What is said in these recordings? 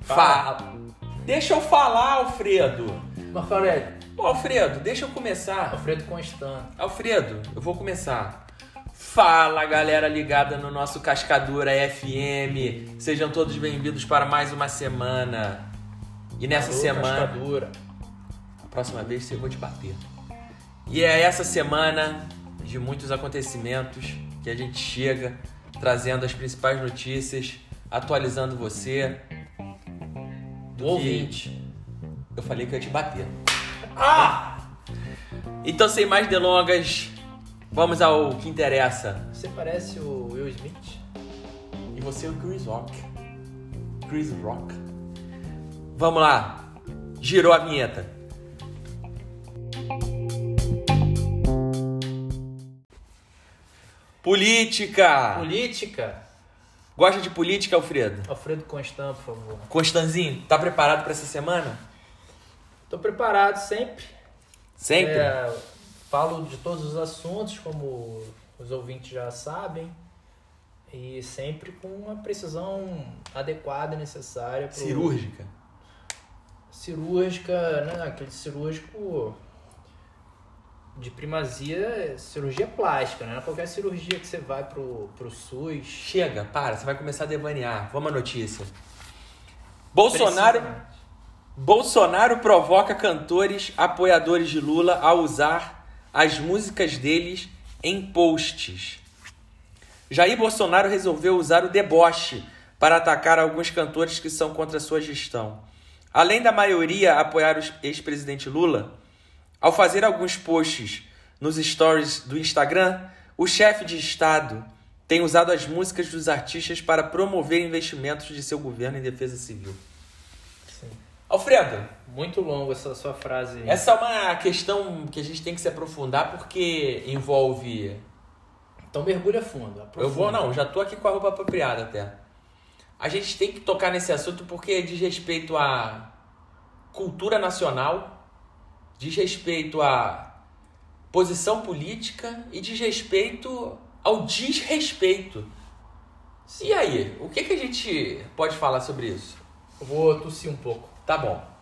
Fala. Deixa eu falar, Alfredo. Marco Aurélio. Ô, Alfredo, deixa eu começar. Alfredo Constant. Alfredo, eu vou começar. Fala, galera ligada no nosso Cascadura FM. Sejam todos bem-vindos para mais uma semana. E nessa Alô, semana, Cascadura. a próxima vez eu vou te bater. E é essa semana de muitos acontecimentos que a gente chega trazendo as principais notícias, atualizando você. Do que- ouvinte. Eu falei que eu ia te bater. Ah! Então, sem mais delongas, vamos ao que interessa. Você parece o Will Smith? E você é o Chris Rock. Chris Rock. Vamos lá. Girou a vinheta. Política. Política. Gosta de política, Alfredo? Alfredo Constant, por favor. Constanzinho, tá preparado para essa semana? Tô preparado sempre. Sempre? É, falo de todos os assuntos, como os ouvintes já sabem. E sempre com uma precisão adequada e necessária. pro- Cirúrgica. cirúrgica, né? Aquele cirúrgico de primazia, cirurgia plástica, né? Qualquer cirurgia que você vai pro, pro SUS. Chega, para, você vai começar a devanear. Vamos à notícia. Bolsonaro, Bolsonaro provoca cantores apoiadores de Lula a usar as músicas deles em posts. Jair Bolsonaro resolveu usar o deboche para atacar alguns cantores que são contra sua gestão. Além da maioria apoiar o ex-presidente Lula, ao fazer alguns posts nos stories do Instagram, o chefe de Estado tem usado as músicas dos artistas para promover investimentos de seu governo em defesa civil. Sim. Alfredo, Muito longo essa sua frase. aí. essa é uma questão que a gente tem que se aprofundar porque envolve. Então mergulha fundo. Eu vou, aprofunda. não, já tô aqui com a roupa apropriada até. A gente tem que tocar nesse assunto porque diz respeito à cultura nacional, diz respeito à posição política e diz respeito ao desrespeito. E aí, o que, que a gente pode falar sobre isso? Eu vou tossir um pouco. Tá bom.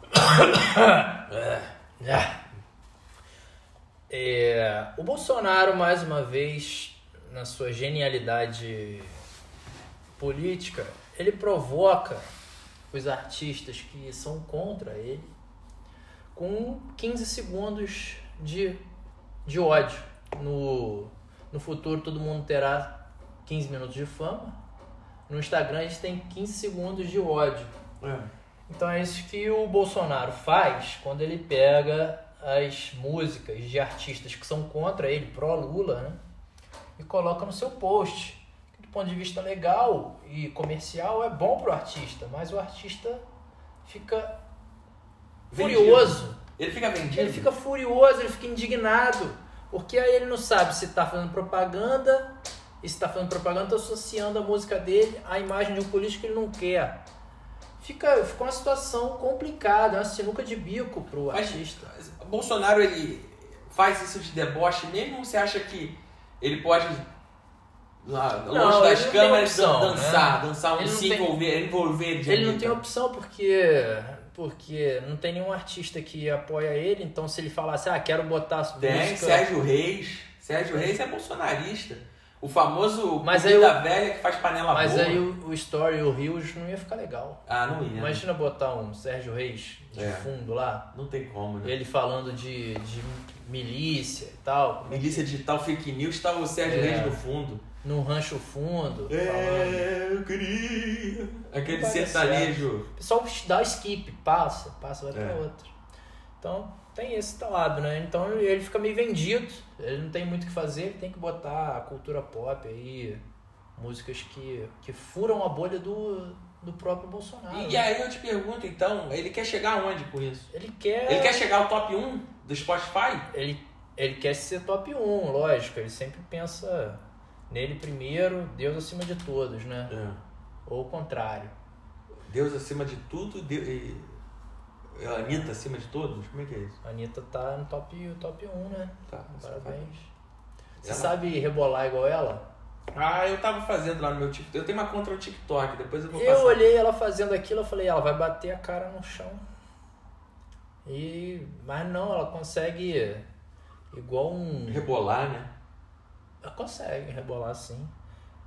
É, o Bolsonaro, mais uma vez, na sua genialidade política, ele provoca os artistas que são contra ele com 15 segundos de, de ódio. No, no futuro, todo mundo terá 15 minutos de fama. No Instagram, a gente tem 15 segundos de ódio. Então é isso que o Bolsonaro faz quando ele pega as músicas de artistas que são contra ele, pró-Lula, né? E coloca no seu post. Do ponto de vista legal e comercial é bom pro artista, mas o artista fica Vendido. furioso. Ele fica vendido? Ele fica furioso, ele fica indignado. Porque aí ele não sabe se tá fazendo propaganda, e se tá fazendo propaganda, tá associando a música dele à imagem de um político que ele não quer. Fica, fica uma situação complicada, uma sinuca de bico pro Mas- artista. O Bolsonaro ele faz isso de deboche mesmo você acha que ele pode lá, longe das câmeras opção, dançar, né? dançar um se envolver, envolver de Ele não tem opção porque porque não tem nenhum artista que apoia ele, então se ele falasse, ah, quero botar Tem música... Sérgio Reis. Sérgio Reis é bolsonarista. O famoso Mas aí o- velha que faz panela Mas boa. aí o, o Story e o Rios não ia ficar legal. Ah, não ia. Imagina botar um Sérgio Reis de É. fundo lá, Não tem como, né? ele falando de, de milícia e tal, Milícia digital fake news, tá o Sérgio É. Reis no fundo. Num rancho fundo, falando. É, eu queria. Aquele sertanejo. O pessoal dá o skip, passa, passa, vai É. pra outra. Então tem esse lado, né? Então ele fica meio vendido, ele não tem muito o que fazer, ele tem que botar a cultura pop aí, músicas que, que furam a bolha do, do próprio Bolsonaro. E, e aí eu te pergunto, então, ele quer chegar aonde com isso? Ele quer. Ele quer chegar ao top 1 do Spotify? ele, ele quer ser top 1, lógico. Ele sempre pensa nele primeiro, Deus acima de todos, né? Ou o contrário. Deus acima de tudo, Deus, e a Anitta acima de todos? Como é que é isso? A Anitta tá no top, top 1, né? Tá, Parabéns. Você Ela- sabe rebolar igual ela? Ah, eu tava fazendo lá no meu TikTok. Eu tenho uma conta no TikTok, depois eu vou Eu passar. olhei ela fazendo aquilo, eu falei, ela vai bater a cara no chão. E mas não, ela consegue igual um Rebolar, né? Ela consegue rebolar sim.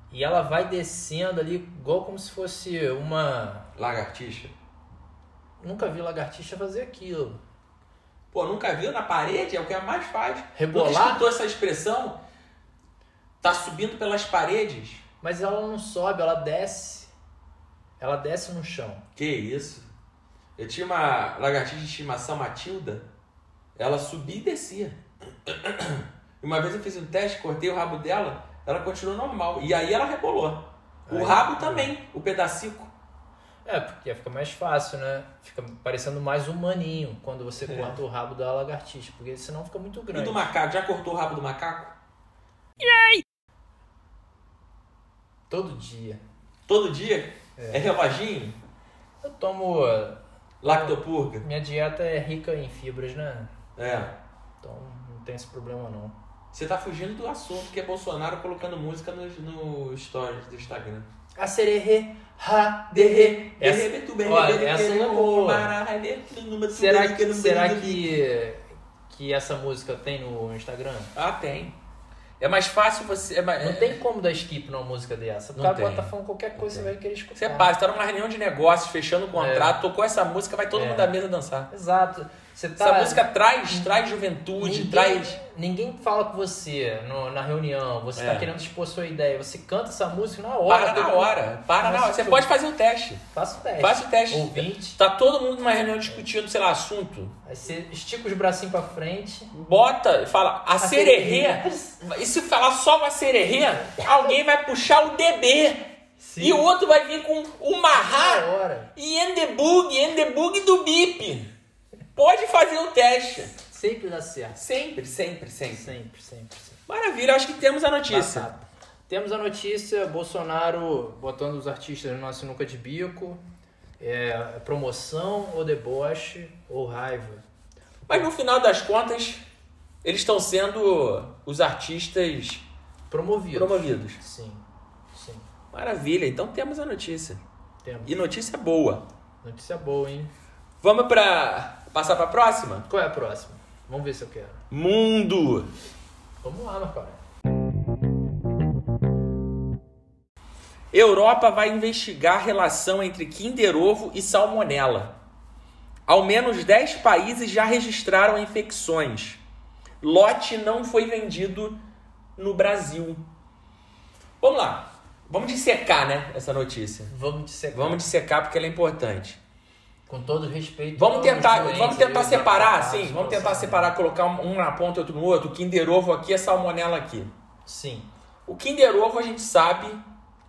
E ela vai descendo ali, igual como se fosse uma. Lagartixa. Nunca vi lagartixa fazer aquilo. Pô, nunca viu na parede? É o que ela mais faz. Rebolar? Nunca escutou essa expressão? Tá subindo pelas paredes? Mas ela não sobe, ela desce. Ela desce no chão. Que isso? Eu tinha uma lagartixa de estimação, Matilda. Ela subia e descia. E Uma vez eu fiz um teste, cortei o rabo dela, ela continuou normal. E aí ela rebolou. O Aí- rabo também, o pedacico. É, porque fica mais fácil, né? Fica parecendo mais humaninho quando você É. corta o rabo da lagartixa, porque senão fica muito E grande. do macaco? Já cortou o rabo do macaco? Todo dia. Todo dia? É, reloginho? Eu tomo. Lactopurga? Minha dieta é rica em fibras, né? É. Então não tem esse problema não. Você tá fugindo do assunto que é Bolsonaro colocando música no, no stories do Instagram. A sererê, ha, derê. Essa, olha, essa não é boa. Será que, será que, que essa música tem no Instagram? Ah, tem. É mais fácil você. É mais, Não tem como dar skip numa música dessa. O cara tem. estar falando qualquer coisa, você vai querer escutar. Você passa, tá numa reunião de negócios, fechando o contrato, tocou essa música, vai todo É. mundo da mesa dançar. Exato. Tá, Essa música traz, traz juventude, ninguém, traz. ninguém fala com você no- na reunião, você É. tá querendo expor sua ideia, você canta essa música na hora. Para na hora. Para na hora. Você pode fazer o teste. Faça o teste. Faz o teste. Ouvinte. Tá todo mundo numa reunião discutindo, sei lá, assunto. Aí você estica os bracinhos pra frente. Bota, fala, a sererê. E se falar só a sererê, alguém vai puxar o DB. Sim. E o outro vai vir com o hora. e endebug, endebug do bip. Pode fazer o teste. Sempre dá certo. Sempre, sempre, sempre. Sempre, sempre, sempre. Maravilha, acho que temos a notícia. Batata. Temos a notícia, Bolsonaro botando os artistas na sinuca de bico. É, promoção ou deboche ou raiva. Mas no final das contas, eles estão sendo os artistas Promovido. promovidos. Sim, sim. Maravilha, então temos a notícia. Temos. E notícia boa. Notícia boa, hein? Vamos pra. Passar pra próxima? Qual é a próxima? Vamos ver se eu quero. Mundo. Vamos lá, meu cara. Europa vai investigar a relação entre Kinder Ovo e salmonela. Ao menos 10 países já registraram infecções. Lote não foi vendido no Brasil. Vamos lá. Vamos dissecar, né, essa notícia. Vamos dissecar. Vamos dissecar porque ela é importante. Com todo respeito. Vamos tentar, vamos tentar separar, sim. Vamos tentar separar, colocar um na ponta e outro no outro. O Kinder Ovo aqui é salmonela aqui. Sim. O Kinder Ovo a gente sabe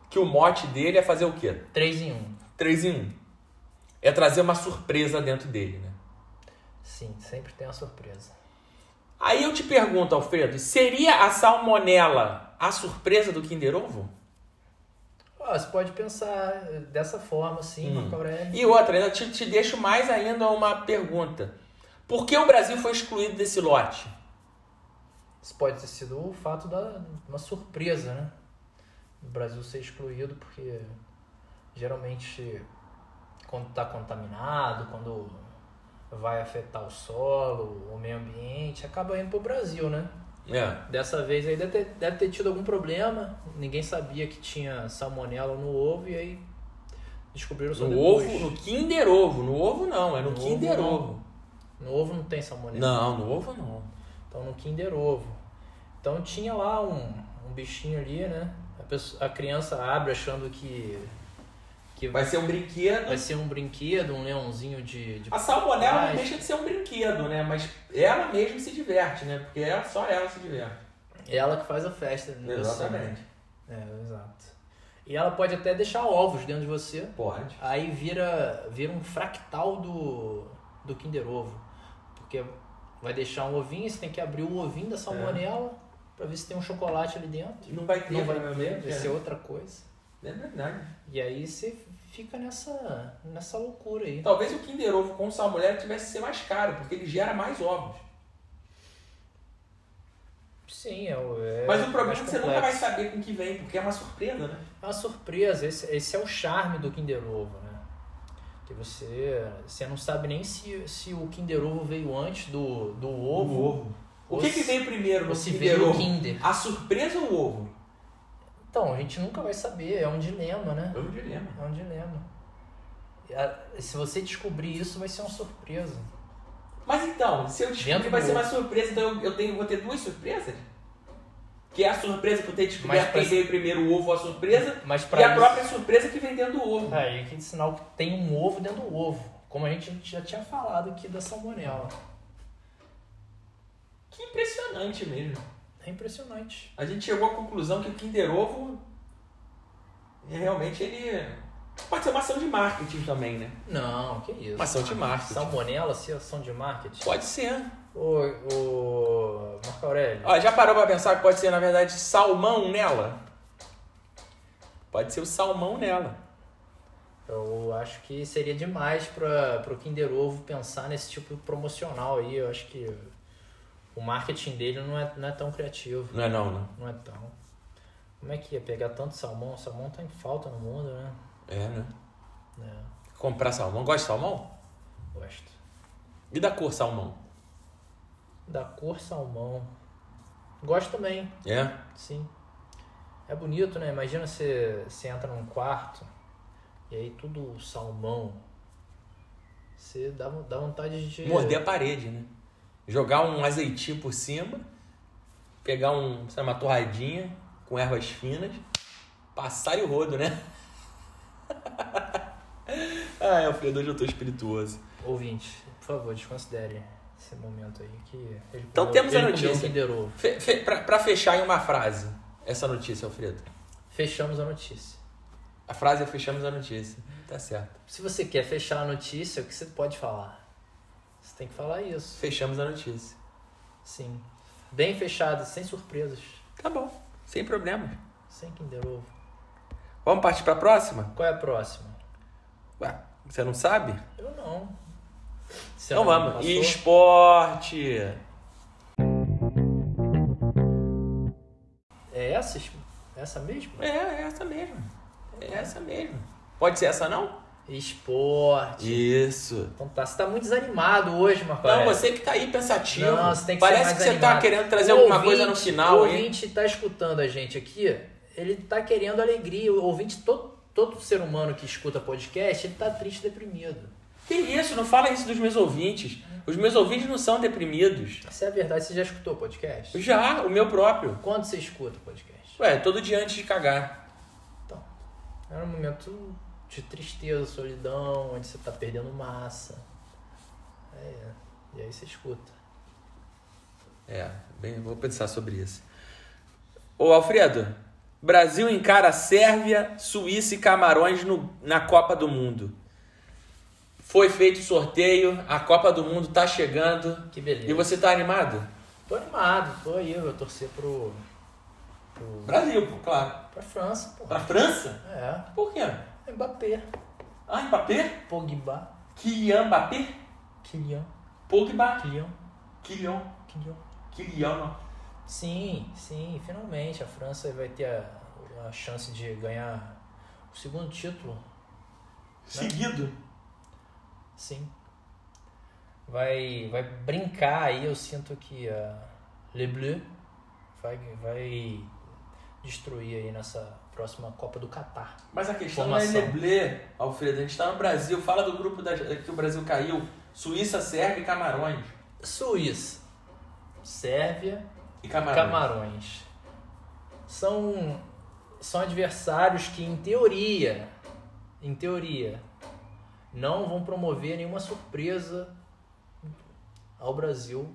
que o mote dele é fazer o quê? 3 em 1. 3 em 1. É trazer uma surpresa dentro dele, né? Sim, sempre tem uma surpresa. Aí eu te pergunto, Alfredo, seria a salmonela a surpresa do Kinder Ovo? Você pode pensar dessa forma, sim, Hum. Marco Aurélio. E outra, ainda te, te deixo mais ainda uma pergunta. Por que o Brasil foi excluído desse lote? Isso pode ter sido o fato da uma surpresa, né? O Brasil ser excluído porque geralmente quando está contaminado, quando vai afetar o solo, o meio ambiente, acaba indo para o Brasil, né? É. Dessa vez aí deve ter, deve ter tido algum problema, ninguém sabia que tinha salmonela no ovo e aí descobriram só No depois. ovo, no Kinder Ovo. No ovo não, é no, No Kinder ovo. Ovo. No ovo não tem salmonela. Não, no ovo não. Então no Kinder Ovo. Então tinha lá um, um bichinho ali, né? A, pessoa- a criança abre achando que, que Vai ser um brinquedo. vai ser um brinquedo, um leãozinho de. de A salmonela não deixa de ser um brinquedo, né? Mas ela mesma se diverte, né? Porque ela, só ela se diverte. É ela que faz a festa. né? Exatamente. É, exato. E ela pode até deixar ovos dentro de você. Pode. Aí vira, vira um fractal do, do Kinder Ovo. Porque vai deixar um ovinho, você tem que abrir o ovinho da salmonela pra ver se tem um chocolate ali dentro. Não vai ter, Não vai ter, vai é. ser outra coisa. É verdade. E aí você fica nessa, nessa loucura aí. Talvez o Kinder Ovo com salmonela tivesse que ser mais caro, porque ele gera mais ovos. Sim, é, o- é Mas o problema é que você nunca vai complexo. saber com que vem, porque é uma surpresa, né? É uma surpresa, esse, esse é o charme do Kinder Ovo, né? Que você, você não sabe nem se, se o Kinder Ovo veio antes do, do ovo. O ou que, que se- veio primeiro no se Kinder veio o Ovo? Kinder. A surpresa ou o ovo? Então, a gente nunca vai saber, é um dilema, né? É um dilema. É um dilema. E Se você descobrir isso, vai ser uma surpresa. Mas então, se eu descobrir, Dentro vai ser uma surpresa, então eu, eu tenho, vou ter duas surpresas? Que é a surpresa por ter Mas descoberto pra- quem veio primeiro o ovo a surpresa, Mas e a isso- própria surpresa que vem dentro do ovo. Aí que sinal que tem um ovo dentro do ovo. Como a gente já tinha falado aqui da salmonela. Que impressionante mesmo. É impressionante. A gente chegou à conclusão que o Kinder Ovo é, realmente ele pode ser uma ação de marketing também, né? Não, que isso. Uma ação de marketing. Salmonela, se ação de marketing. Pode ser. Ô, ô, Marco Aurélio. Ó, já parou pra pensar que pode ser, na verdade, salmão nela? Pode ser o salmão nela. Eu acho que seria demais para o Kinder Ovo pensar nesse tipo promocional aí. Eu acho que o marketing dele não é, não é tão criativo. Não é não, não. Não é tão. Como é que ia pegar tanto salmão? Salmão tá em falta no mundo, né? É, né? É, Comprar salmão. Gosta de salmão? gosto. E da cor salmão? Da cor salmão. Gosto também, É? sim. É bonito, né? Imagina você, você entra num quarto e aí tudo salmão. Você dá, dá vontade de. Morder a parede, né? Jogar um azeitinho por cima, pegar um, lá, uma torradinha com ervas finas, passar o rodo, né? Ai, Alfredo, hoje eu tô espirituoso. Ouvinte, por favor, desconsidere esse momento aí que ele Então comeu- temos a ele comeu notícia. Fe, fe, pra, pra fechar em uma frase, essa notícia, Alfredo. Fechamos a notícia. A frase é fechamos a notícia. Tá certo. Se você quer fechar a notícia, o que você pode falar? Você tem que falar isso. Fechamos a notícia. Sim. Bem fechado, sem surpresas. Tá bom, sem problemas. Sem Kinder Ovo. Vamos partir pra próxima? Qual é a próxima? Ué, você não sabe? Eu não. Você Então não vamos. Esporte. É essa? Essa mesmo? É, é essa mesmo. É essa mesmo. Pode ser essa não? Esporte. Isso. Então tá, você tá muito desanimado hoje, Marco Não, você que tá aí pensativo. Não, você tem que Parece que você animado. tá querendo trazer O alguma ouvinte- coisa no final O aí. ouvinte tá escutando a gente aqui, ele tá querendo alegria. O ouvinte, todo, todo ser humano que escuta podcast, ele tá triste, deprimido. Que isso? Não fala isso dos meus ouvintes. Os meus ouvintes não são deprimidos. Se é verdade, você já escutou podcast? Já, o meu próprio. Quando você escuta podcast? Ué, todo dia antes de cagar. Então, era um momento de tristeza, solidão, onde você tá perdendo massa. É, e aí você escuta. É, bem, vou pensar sobre isso. Ô Alfredo, Brasil encara Sérvia, Suíça e Camarões no, na Copa do Mundo. Foi feito o sorteio, a Copa do Mundo tá chegando. Que beleza. E você tá animado? Tô animado, tô aí, eu vou torcer pro. pro Brasil, pô, claro. pra França, pô. Pra França? É, Por quê? Mbappé, Ah, Mbappé? Pogba, Kylian Mbappé? Kylian, Pogba? Kylian, Kylian. Kylian. Kylian. Sim, sim, finalmente a França vai ter a, a chance de ganhar o segundo título. Seguido. Sim. Vai, vai brincar aí, eu sinto que a Le Bleu vai, vai destruir aí nessa próxima Copa do Catar. Mas a questão Formação. não é Neblé, Alfredo. A gente tá no Brasil. Fala do grupo da, que o Brasil caiu. Suíça, Sérvia e Camarões. Suíça, Sérvia, E Camarões. Camarões. São, são adversários que, em teoria, em teoria, não vão promover nenhuma surpresa ao Brasil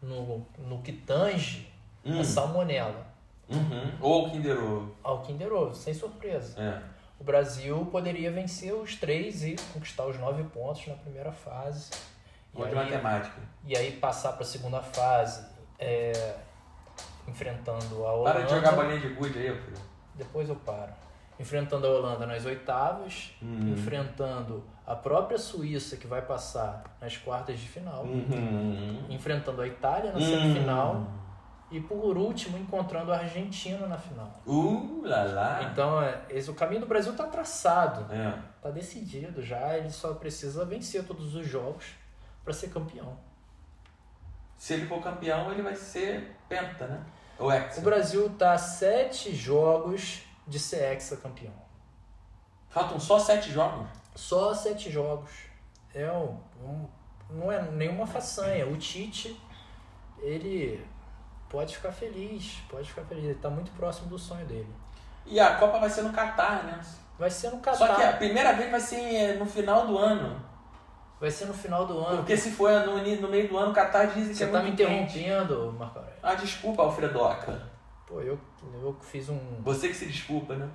no, no que tange Hum. a salmonela. Uhum. Ou o Kinder Ovo. Ao Kinder Ovo, sem surpresa. É. O Brasil poderia vencer os três e conquistar os nove pontos na primeira fase. Gol de aí- matemática. e aí passar para a segunda fase é, enfrentando a Holanda. Para de jogar bolinha de gude aí, Alfredo. Depois eu paro. Enfrentando a Holanda nas oitavas, Uhum. enfrentando a própria Suíça que vai passar nas quartas de final, Uhum. enfrentando a Itália na Hum. semifinal E por último, encontrando a Argentina na final. Uh, lá, lá. Então, é, esse, o caminho do Brasil está traçado, É. está decidido já. Ele só precisa vencer todos os jogos para ser campeão. Se ele for campeão, ele vai ser penta, né? Ou hexa. O Brasil está a sete jogos de ser hexacampeão. Faltam só sete jogos. Só sete jogos. É um, um- não é nenhuma façanha. O Tite, ele pode ficar feliz, pode ficar feliz. Ele está muito próximo do sonho dele. E a Copa vai ser no Catar, né? Vai ser no Só que a Catar, primeira vez vai ser eh, no final do ano. vai ser no final do ano. Porque se for no, no meio do ano, o Catar dizem que Você é tá me interrompendo, Marco Aurélio. Ah, desculpa, Alfredoca. Pô, eu, eu fiz um. Você que se desculpa, né?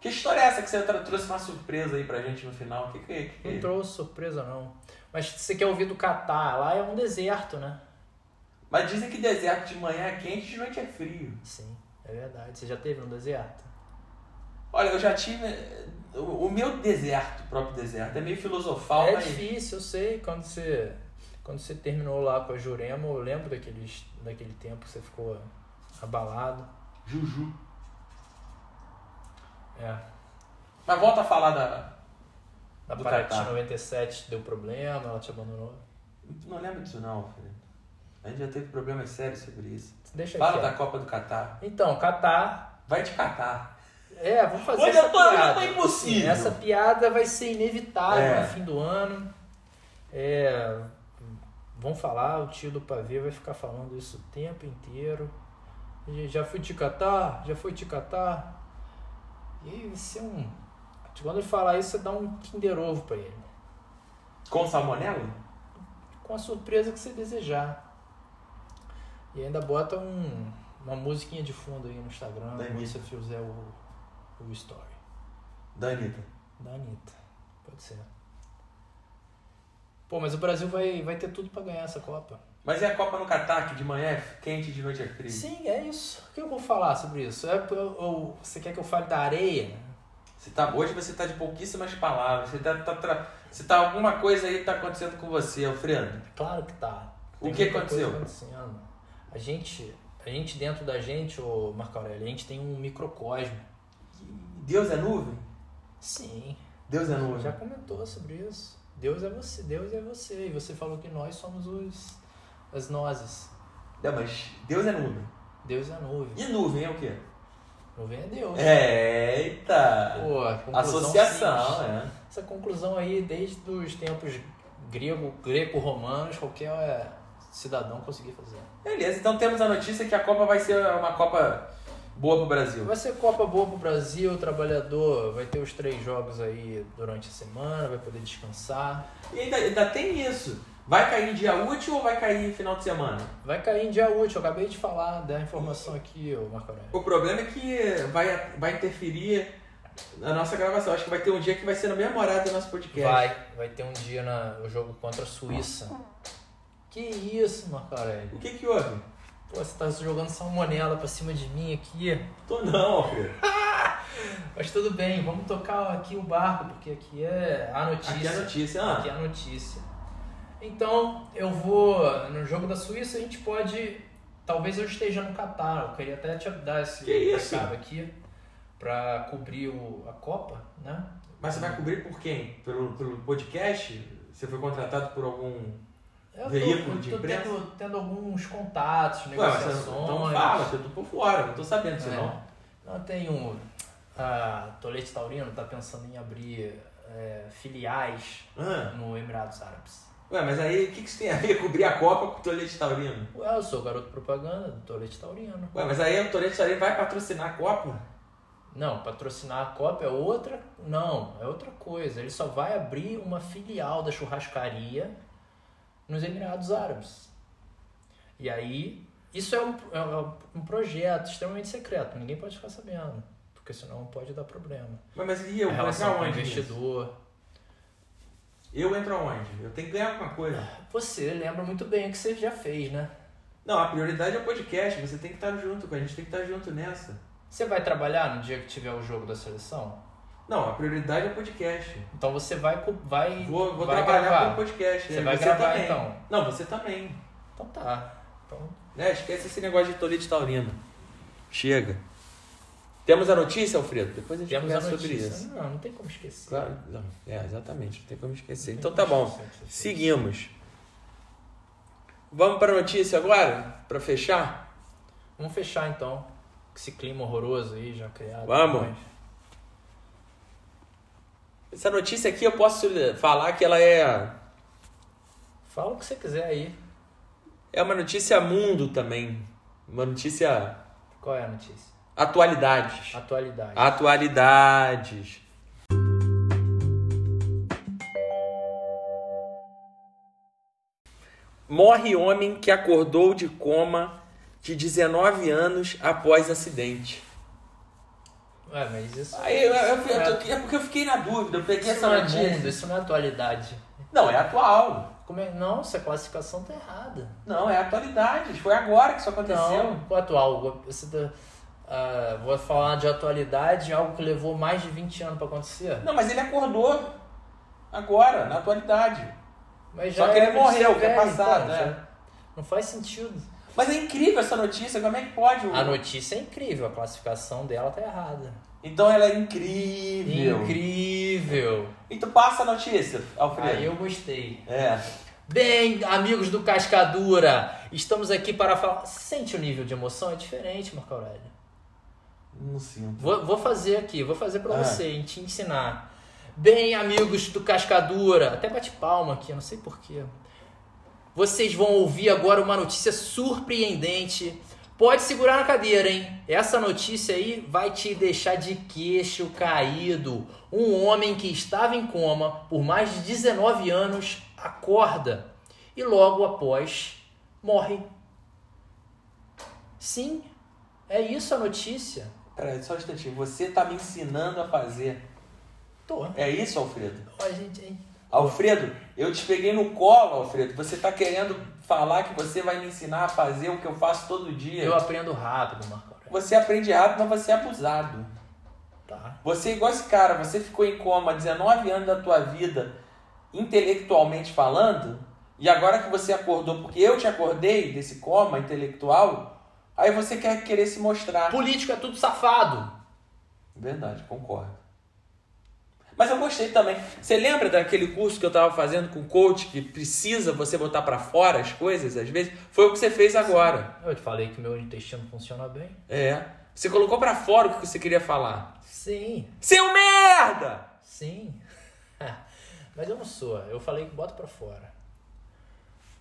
Que história é essa que você trouxe uma surpresa aí pra gente no final? Que que, que... Não trouxe surpresa, não. Mas você quer ouvir do Catar? Lá é um deserto, né? Mas dizem que deserto de manhã é quente e de noite é frio. Sim, é verdade. Você já teve no deserto? Olha, eu já tive. O o meu deserto, o próprio deserto, é meio filosofal, é mas. difícil, eu sei. Quando você, quando você terminou lá com a Jurema, eu lembro daqueles, daquele tempo que você ficou abalado. Juju. É. Mas volta a falar da. Na Do Paraty Catar. 97 deu problema, ela te abandonou. Não lembro disso, não. A gente já teve problemas sérios sobre isso. Deixa Fala aqui. da Copa do Catar. Então, Catar. Vai te catar. É, vamos fazer Hoje essa eu piada. tô impossível. Essa piada vai ser inevitável É. no fim do ano. É, vão falar, o tio do pavê vai ficar falando isso o tempo inteiro. Já fui te catar? Já foi te catar? E vai ser um. Quando ele falar isso, você dá um Kinder Ovo pra ele. Com salmonela? Com a surpresa que você desejar. E ainda bota um, uma musiquinha de fundo aí no Instagram Da quando Anitta. você fizer o, o story. Da Anitta. Da Anitta. Pode ser. Pô, mas o Brasil vai, vai ter tudo pra ganhar essa Copa. Mas e a Copa no Catar, que de manhã é quente e de noite é frio? Sim, é isso. O que eu vou falar sobre isso? É, eu- eu- você quer que eu fale da areia? Você tá, hoje você tá de pouquíssimas palavras. Você tá, tá, você tá alguma coisa aí tá acontecendo com você, Alfredo. Claro que tá. O Tem que muita coisa aconteceu? acontecendo. A gente, a gente dentro da gente, ô Marco Aurélio, a gente tem um microcosmo. Deus é nuvem? Sim, Deus é nuvem. já comentou sobre isso. Deus é você, Deus é você. E você falou que nós somos os as nozes. Não, mas Deus é nuvem. Deus é nuvem. E nuvem é o quê? Nuvem é Deus. Eita! Pô, Associação, simples. é. Essa conclusão aí, desde os tempos grego, greco-romanos, qualquer é, cidadão conseguia fazer. Beleza, então temos a notícia que a Copa vai ser uma Copa boa pro Brasil. Vai ser Copa boa pro Brasil, o trabalhador vai ter os três jogos aí durante a semana, vai poder descansar. E ainda, ainda tem isso. Vai cair em dia útil ou vai cair em final de semana? Vai cair em dia útil, eu acabei de falar, dar a informação aqui, ô Marco Aurélio. O problema é que vai, vai interferir na nossa gravação. Acho que vai ter um dia que vai ser no mesmo horário do nosso podcast. Vai, vai ter um dia na, o jogo contra a Suíça. Que isso, Marco Aurélio? O que que houve? Pô, você tá jogando salmonela pra cima de mim aqui. Tô não, Alfredo. Mas tudo bem, vamos tocar aqui o barco, porque aqui é a notícia. Aqui é a notícia. Ah, Aqui é a notícia. Então, eu vou. No jogo da Suíça, a gente pode. Talvez eu esteja no Catar. Eu queria até te dar esse Que isso? recado aqui pra cobrir o, a Copa, né? mas você vai cobrir por quem? Pelo, pelo podcast? Você foi contratado por algum. Eu Veículo tô, de tô imprensa? tendo, tendo alguns contatos, Ué, você, negociações. então fala, eu tô por fora, não tô sabendo disso É. não. Não tenho. A Tolete Taurino tá pensando em abrir é, filiais Ah, no Emirados Árabes. ué, mas aí o que, que isso tem a ver cobrir a Copa com o Tolete Taurino? Ué, eu sou garoto propaganda do Tolete Taurino. Ué, mas aí o Tolete Taurino vai patrocinar a Copa? Não, patrocinar a Copa é outra. Não, é outra coisa. Ele só vai abrir uma filial da churrascaria nos Emirados Árabes. E aí, isso é um, é um projeto extremamente secreto. Ninguém pode ficar sabendo. Porque senão pode dar problema. Mas, mas e eu? a Vou relação com o investidor. Eu entro aonde? Eu tenho que ganhar alguma coisa. Você lembra muito bem o que você já fez, né? Não, a prioridade é o podcast, você tem que estar junto com a gente, tem que estar junto nessa. Você vai trabalhar no dia que tiver o jogo da seleção? Não, a prioridade é o podcast. Então você vai. vai Vou, vou vai trabalhar gravar. com o podcast. Você e vai gravar, também. então? Não, você também. Então tá. Então Né? Esquece esse negócio de Tolite Taurino. Chega. Temos a notícia, Alfredo? Depois a gente Temos a conversa sobre isso. Não, não tem como esquecer. Claro, não. É, exatamente, não tem como esquecer. Não Então tem tá como bom. esquecer. Seguimos. Vamos para a notícia agora? Para fechar? Vamos fechar então. Esse clima horroroso aí já criado. Vamos. Mas- Essa notícia aqui eu posso falar que ela é Fala o que você quiser aí. é uma notícia mundo também, uma notícia Qual é a notícia? atualidades. Atualidade. Atualidades. Morre homem que acordou de coma de 19 anos após acidente. Ué, mas isso. Aí eu, eu- eu- é- é porque eu fiquei na dúvida, eu peguei Isso essa não é notícia. mundo, isso não é atualidade. Não, é atual. Como é? Não, essa classificação tá errada. Não, é atualidade. Foi agora que isso aconteceu. Não, atual. Você tá- ah, vou falar de atualidade, algo que levou mais de 20 anos pra acontecer. Não, mas ele acordou agora, na atualidade. Mas Só que ele é notícia morreu, que é passado, então, é. já- Não faz sentido. Mas é incrível essa notícia, como é que pode? A notícia é incrível, a classificação dela tá errada. Então ela é incrível. Incrível. Então passa a notícia, Alfredo. Aí eu gostei. É. Bem, amigos do Cascadura, estamos aqui para falar. Sente o nível de emoção? É diferente, Marco Aurélio. Não sinto. Vou, vou fazer aqui, vou fazer pra Ah. você, te ensinar. Bem, amigos do Cascadura, até bate palma aqui, eu não sei porquê. Vocês vão ouvir agora uma notícia surpreendente. Pode segurar na cadeira, hein? Essa notícia aí vai te deixar de queixo caído. Um homem que estava em coma por mais de 19 anos acorda e logo após morre. Sim, é isso a notícia. Peraí, só um instantinho. Você tá me ensinando a fazer. Tô. É isso, Alfredo? Ó, gente, hein? Alfredo, eu te peguei no colo, Alfredo. Você tá querendo falar que você vai me ensinar a fazer o que eu faço todo dia. Eu aprendo rápido, Marco. Você aprende rápido, mas você é abusado. Tá. Você é igual esse cara, você ficou em coma 19 anos da tua vida, intelectualmente falando, e agora que você acordou, porque eu te acordei desse coma intelectual, aí você quer querer se mostrar. Político é tudo safado. Verdade, concordo. Mas eu gostei também. Você lembra daquele curso que eu tava fazendo com o coach que precisa você botar pra fora as coisas às vezes? Foi o que você fez agora. Eu te falei que meu intestino funciona bem. É. Você colocou pra fora o que você queria falar. Sim, Seu merda! sim. Mas eu não sou. Eu falei que bota pra fora.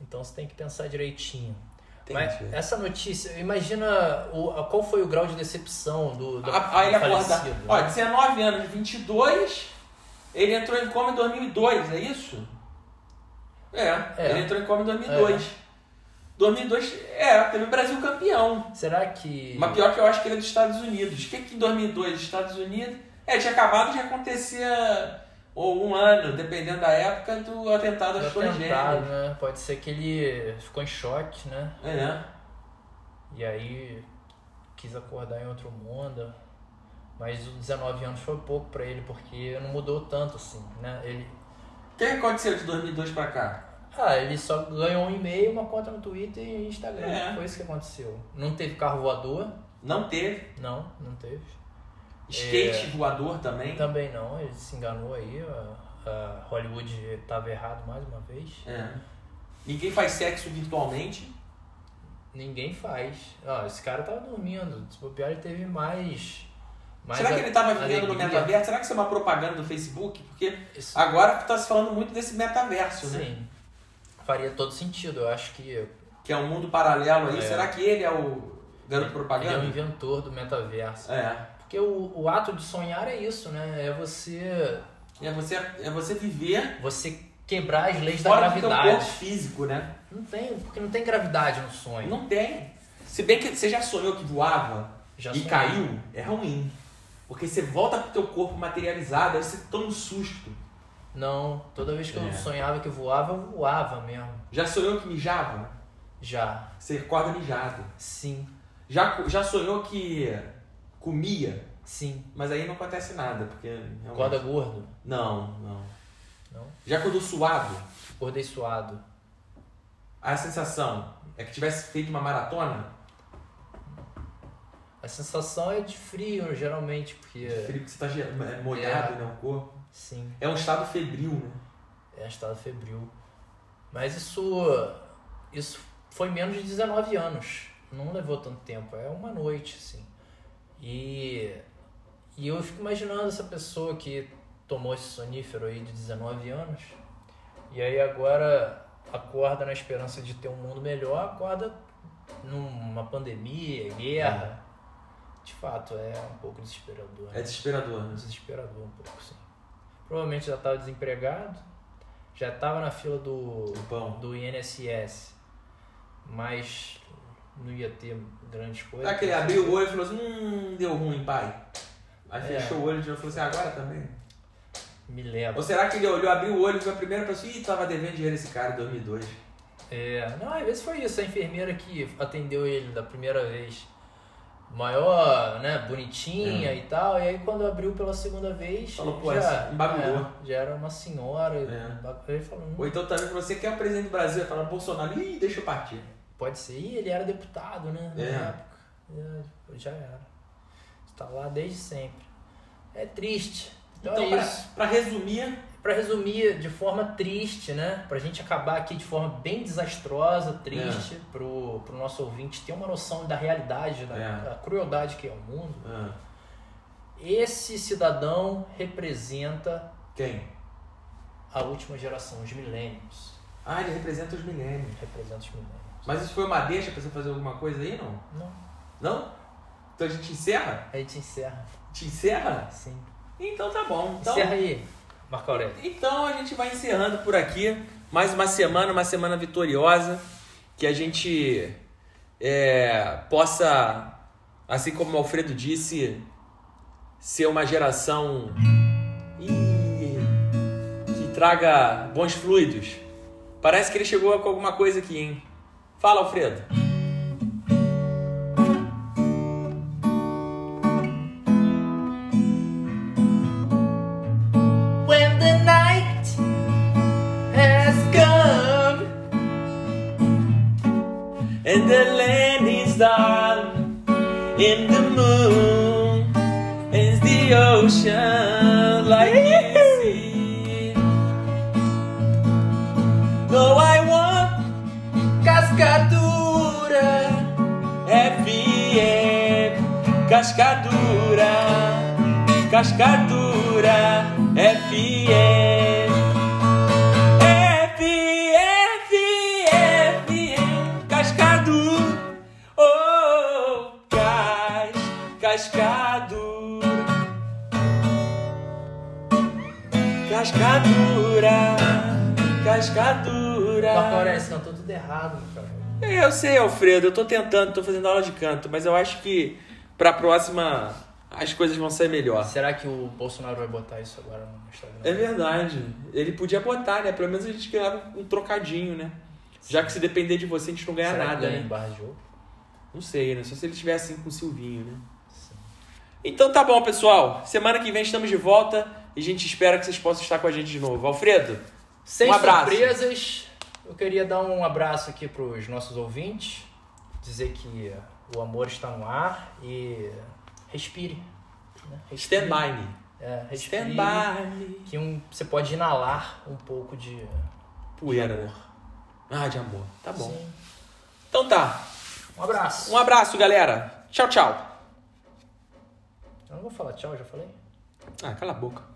Então você tem que pensar direitinho. Mas Entendi. essa notícia, imagina o, qual foi o grau de decepção do, do, A- Aí ele do acorda. falecido. Ó, né? 19 anos, 22. Ele entrou em coma em 2002, é isso? É, É. ele entrou em coma em 2002. 2002, é, teve o Brasil campeão. Será que. Mas pior que eu acho que ele é dos Estados Unidos. O que que em 2002, Estados Unidos... É, tinha acabado de acontecer ou um ano, dependendo da época, do atentado às Torres Gêmeas. né? Pode ser que ele ficou em choque, né? É. E aí quis acordar em outro mundo. Mas os 19 anos foi pouco pra ele, porque não mudou tanto assim, né? Ele, O que aconteceu de 2002 pra cá? ah, ele só ganhou um e-mail, uma conta no Twitter e Instagram. É. Foi isso que aconteceu. Não teve carro voador? Não teve. Não, não teve. Skate É. voador também. Também não, ele se enganou aí. A, a Hollywood estava errado mais uma vez. É. Ninguém faz sexo virtualmente. Ninguém faz. Ah, esse cara tava dormindo. Se bobear, ele teve mais. Mais Será que ele estava vivendo no metaverso? Será que isso é uma propaganda do Facebook? Porque Isso- agora está se falando muito desse metaverso, né? Sim. Faria todo sentido. Eu acho que Que é um mundo paralelo aí. É. Será que ele é o garoto ele é o propaganda? inventor do metaverso. É. Porque o, o ato de sonhar é isso, né? É você, É você, é você viver você quebrar as leis da fora do corpo gravidade. físico, né? Não tem, porque não tem gravidade no sonho. Não tem. Se bem que você já sonhou que voava Já e sonhei. caiu, é ruim. Porque você volta pro teu corpo materializado, aí você toma um susto. Não, toda vez que É. eu sonhava que voava, eu voava mesmo. Já sonhou que mijava? Já. Você acorda mijado. Sim, Já, já sonhou que comia? sim. Mas aí não acontece nada, porque... realmente- Acorda gordo. Não, não. Não? Já acordou suado? Acordei suado. a sensação é que tivesse feito uma maratona? A sensação é de frio, geralmente, porque. Frio que você tá ge- é molhado, É. né? O corpo. Sim, É um estado febril, né? é estado febril. Mas isso. Isso foi menos de 19 anos. Não levou tanto tempo. É uma noite, assim. E. E eu fico imaginando essa pessoa que tomou esse sonífero aí de 19 anos. E aí agora acorda na esperança de ter um mundo melhor, acorda numa pandemia, guerra. De fato, é um pouco desesperador. É né? desesperador, né? Desesperador um pouco, sim. Provavelmente já estava desempregado, já estava na fila do, O pão. do INSS, mas não ia ter grandes coisas. Será que ele abriu o olho e falou assim, hum, deu ruim, pai? Aí É. fechou o olho e falou assim, agora também? Me leva. Ou será que ele olhou, abriu o olho e foi a primeira pessoa, ih, tava devendo dinheiro esse cara em 2002. É, não, às vezes foi isso, a enfermeira que atendeu ele da primeira vez, maior, né, bonitinha É. e tal, e aí quando abriu pela segunda vez, Falou, pô, já, essa embagulhou. é, já era uma senhora, É. ele falou, hum, Ou então também você quer o presidente do Brasil, vai falar Bolsonaro, ih, deixa eu partir. Pode ser. Ele era deputado, né? Na É. época. É, já era. Está lá desde sempre. É triste. Então, Então, é pra, isso. pra resumir, Pra resumir de forma triste, né? Pra gente acabar aqui de forma bem desastrosa, triste, pro, pro nosso ouvinte ter uma noção da realidade, da, É. da crueldade que é o mundo. ah, Esse cidadão representa quem? a última geração, os milênios. Ah, ele representa os milênios. Representa os milênios. Mas isso foi uma deixa pra você fazer alguma coisa aí, não? Não. Não? Então a gente encerra? A gente encerra. Te encerra? Sim. Então tá bom. Então, Encerra aí, Marco Aurélio. então a gente vai encerrando por aqui. Mais uma semana, uma semana vitoriosa. Que a gente é, possa, assim como o Alfredo disse, ser uma geração que traga bons fluidos. Parece que ele chegou com alguma coisa aqui, hein? Fala, Alfredo. And the moon. Is the ocean like you see. No, I want Cascadura FM, cascadura, cascadura, cascadura. Aurélio, você cantou tudo errado, cara. É, Eu sei, Alfredo, eu tô tentando, tô fazendo aula de canto, mas eu acho que pra próxima as coisas vão ser melhor. Será que o Bolsonaro vai botar isso agora no Instagram? É verdade. Ele podia botar, né? Pelo menos a gente ganhava um trocadinho, né? Já que se depender de você, a gente não ganha Será que nada, ganha em né? barra de jogo? Não sei, né? Só se ele estiver assim com o Silvinho, né? Sim. Então tá bom, pessoal. Semana que vem estamos de volta e a gente espera que vocês possam estar com a gente de novo. Alfredo, Sem Um surpresas, eu queria dar um abraço aqui para os nossos ouvintes, dizer que o amor está no ar e respire. Né? Respire. stand by me. É, respire. Stand by me. Que um, você pode inalar um pouco de. Poeira, né? Ah, de amor. Tá bom. Sim. Então tá. Um abraço. Um abraço, galera. Tchau, tchau. Eu não vou falar tchau, já falei? Ah, cala a boca.